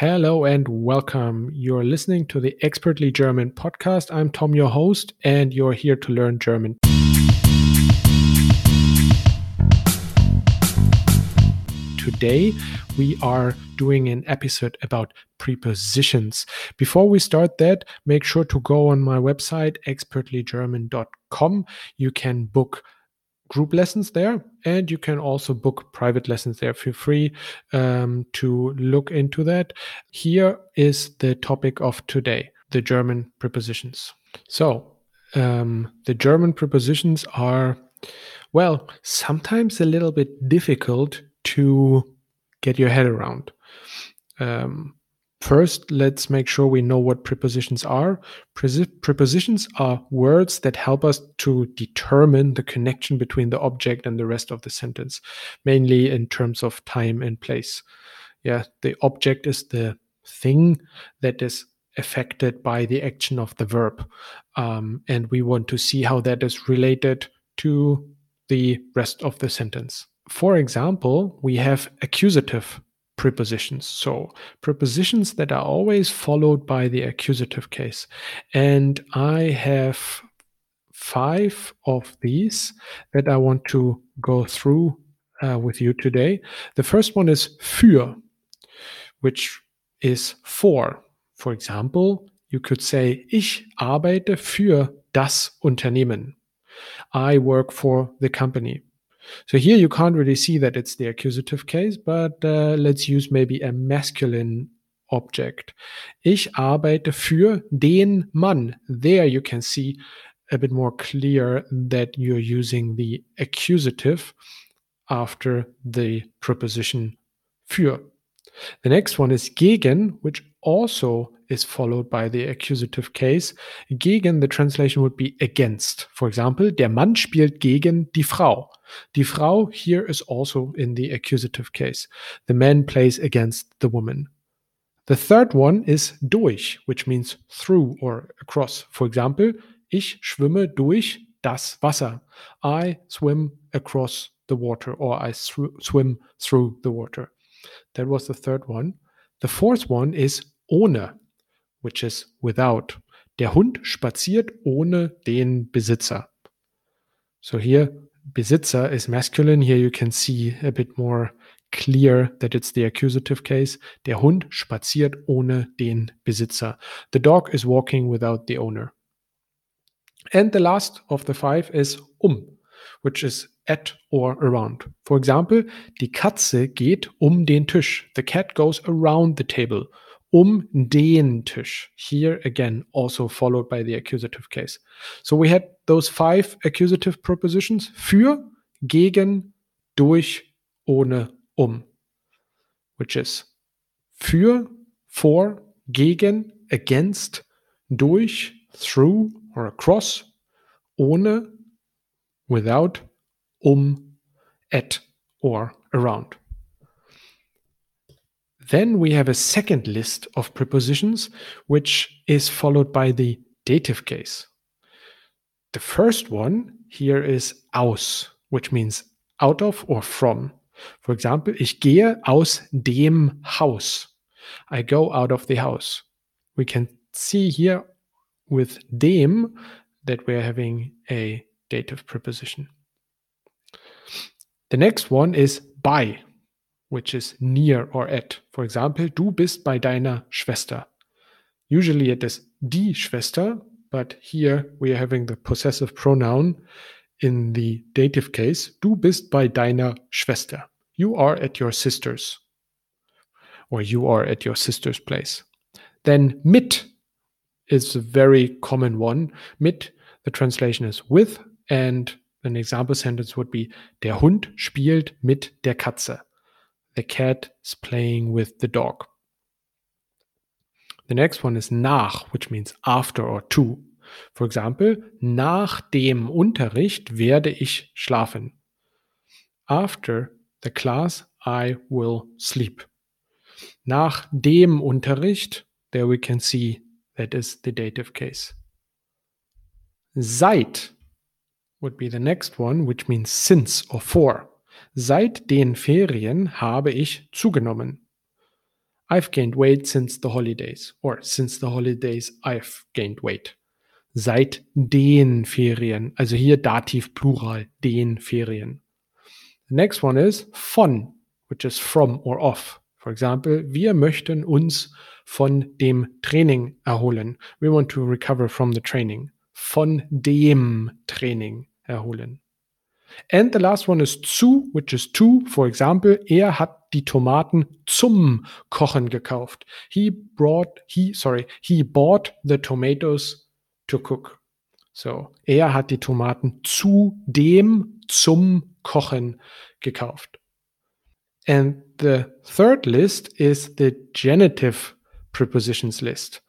Hello and welcome. You're listening to the Expertly German podcast. I'm Tom, your host, and you're here to learn German. Today, we are doing an episode about prepositions. Before we start that, make sure to go on my website, expertlygerman.com. You can book group lessons there and you can also book private lessons there feel free um, to look into that. Here is the topic of today the german prepositions. So um, the german prepositions are well sometimes a little bit difficult to get your head around. Um, First, let's make sure we know what prepositions are. prepositions are words that help us to determine the connection between the object and the rest of the sentence, mainly in terms of time and place. Yeah, the object is the thing that is affected by the action of the verb. Um, and we want to see how that is related to the rest of the sentence. For example, we have accusative prepositions. So, prepositions that are always followed by the accusative case. And I have five of these that I want to go through uh, with you today. The first one is für, which is for. For example, you could say, Ich arbeite für das Unternehmen. I work for the company. So here you can't really see that it's the accusative case, but uh, let's use maybe a masculine object. Ich arbeite für den Mann. There you can see a bit more clear that you're using the accusative after the preposition für. The next one is gegen, which also is followed by the accusative case. Gegen, the translation would be against. For example, der Mann spielt gegen die Frau. Die Frau here is also in the accusative case. The man plays against the woman. The third one is durch, which means through or across. For example, ich schwimme durch das Wasser. I swim across the water or I swim through the water. That was the third one. The fourth one is ohne, which is without. Der Hund spaziert ohne den Besitzer. So here, Besitzer is masculine. Here you can see a bit more clear that it's the accusative case. Der Hund spaziert ohne den Besitzer. The dog is walking without the owner. And the last of the five is um, which is at or around. For example, die Katze geht um den Tisch. The cat goes around the table. Um den Tisch. Here again, also followed by the accusative case. So we had those five accusative prepositions für, gegen, durch, ohne, um, which is für, for, gegen, against, durch, through or across, ohne, without, um, at, or around. Then we have a second list of prepositions, which is followed by the dative case. The first one here is aus, which means out of or from. For example, ich gehe aus dem Haus. I go out of the house. We can see here with dem that we're having a dative preposition. The next one is bei, which is near or at. For example, du bist bei deiner Schwester. Usually it is die Schwester, but here we are having the possessive pronoun in the dative case. Du bist bei deiner Schwester. You are at your sister's, or you are at your sister's place. Then mit is a very common one. Mit, the translation is with, and an example sentence would be Der Hund spielt mit der Katze. The cat is playing with the dog. The next one is nach, which means after or to. For example, nach dem Unterricht werde ich schlafen. After the class, I will sleep. Nach dem Unterricht, there we can see that is the dative case. Seit would be the next one, which means since or for. Seit den Ferien habe ich zugenommen. I've gained weight since the holidays. Or since the holidays, I've gained weight. Seit den Ferien. Also hier Dativ Plural, den Ferien. The next one is von, which is from or of. For example, wir möchten uns von dem Training erholen. We want to recover from the training. Von dem Training erholen. And the last one is zu, which is to. For example, er hat die Tomaten zum Kochen gekauft. He brought, he, sorry, he bought the tomatoes to cook. So, er hat die Tomaten zu dem zum Kochen gekauft. And the third list is the genitive prepositions list.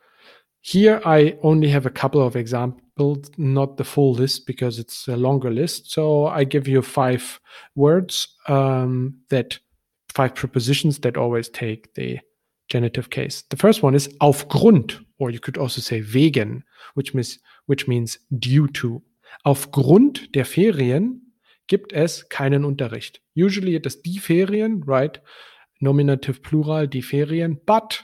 Here I only have a couple of examples, not the full list because it's a longer list. So I give you five words um, that five prepositions that always take the genitive case. The first one is aufgrund, or you could also say wegen, which means which means due to. Aufgrund der Ferien gibt es keinen Unterricht. Usually it is die Ferien, right? Nominative plural, die Ferien, but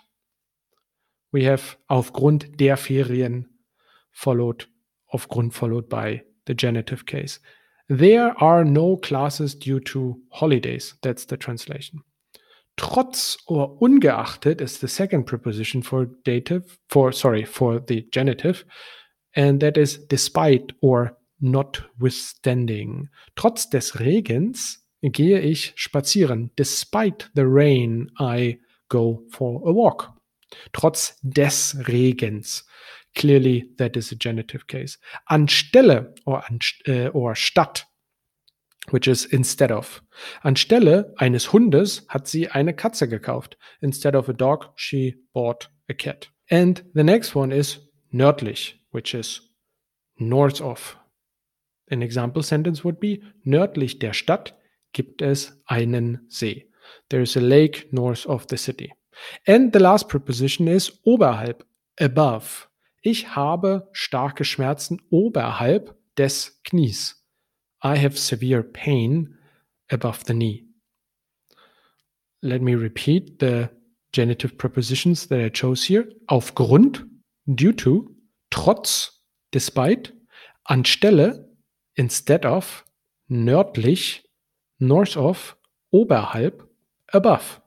we have aufgrund der Ferien followed, aufgrund followed by the genitive case. There are no classes due to holidays. That's the translation. Trotz or ungeachtet is the second preposition for dative, for sorry, for the genitive, and that is despite or notwithstanding. Trotz des Regens gehe ich spazieren. Despite the rain, I go for a walk. Trotz des Regens. Clearly, that is a genitive case. Anstelle or, uh, or statt, which is instead of. Anstelle eines Hundes hat sie eine Katze gekauft. Instead of a dog, she bought a cat. And the next one is nördlich, which is north of. An example sentence would be nördlich der Stadt gibt es einen See. There is a lake north of the city. And the last preposition is oberhalb, above. Ich habe starke Schmerzen oberhalb des Knies. I have severe pain above the knee. Let me repeat the genitive prepositions that I chose here. Aufgrund, due to, trotz, despite, anstelle, instead of, nördlich, north of, oberhalb, above.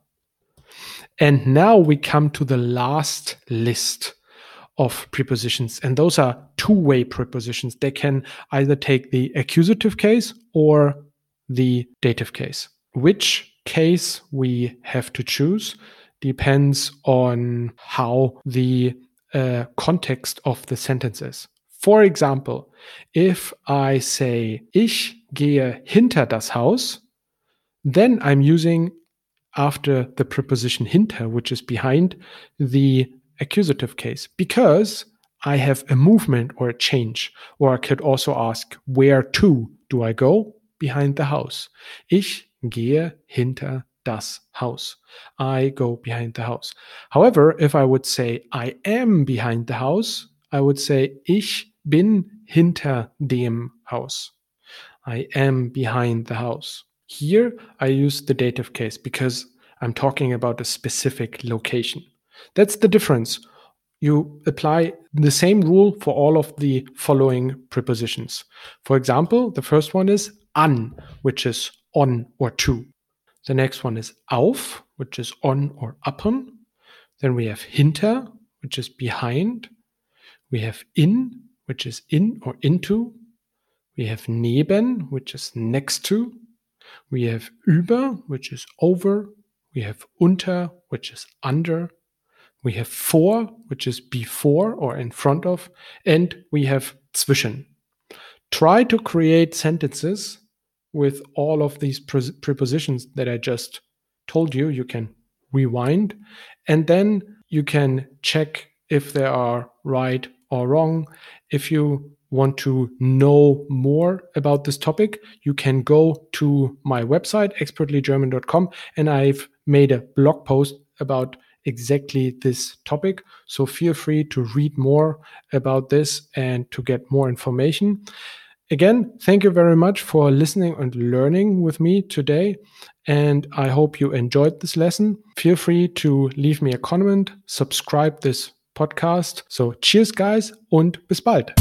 And now we come to the last list of prepositions. And those are two way prepositions. They can either take the accusative case or the dative case. Which case we have to choose depends on how the uh, context of the sentence is. For example, if I say, ich gehe hinter das Haus, then I'm using after the preposition hinter, which is behind the accusative case, because I have a movement or a change. Or I could also ask, where to do I go? Behind the house. Ich gehe hinter das Haus. I go behind the house. However, if I would say I am behind the house, I would say ich bin hinter dem Haus. I am behind the house. Here, I use the dative case because I'm talking about a specific location. That's the difference. You apply the same rule for all of the following prepositions. For example, the first one is an, which is on or to. The next one is auf, which is on or upon. Then we have hinter, which is behind. We have in, which is in or into. We have neben, which is next to. We have über, which is over. We have unter, which is under. We have vor, which is before or in front of. And we have zwischen. Try to create sentences with all of these pre- prepositions that I just told you. You can rewind and then you can check if they are right or wrong. If you want to know more about this topic, you can go to my website, expertlygerman.com, and I've made a blog post about exactly this topic. So feel free to read more about this and to get more information. Again, thank you very much for listening and learning with me today. And I hope you enjoyed this lesson. Feel free to leave me a comment, subscribe this podcast. So cheers, guys, und bis bald.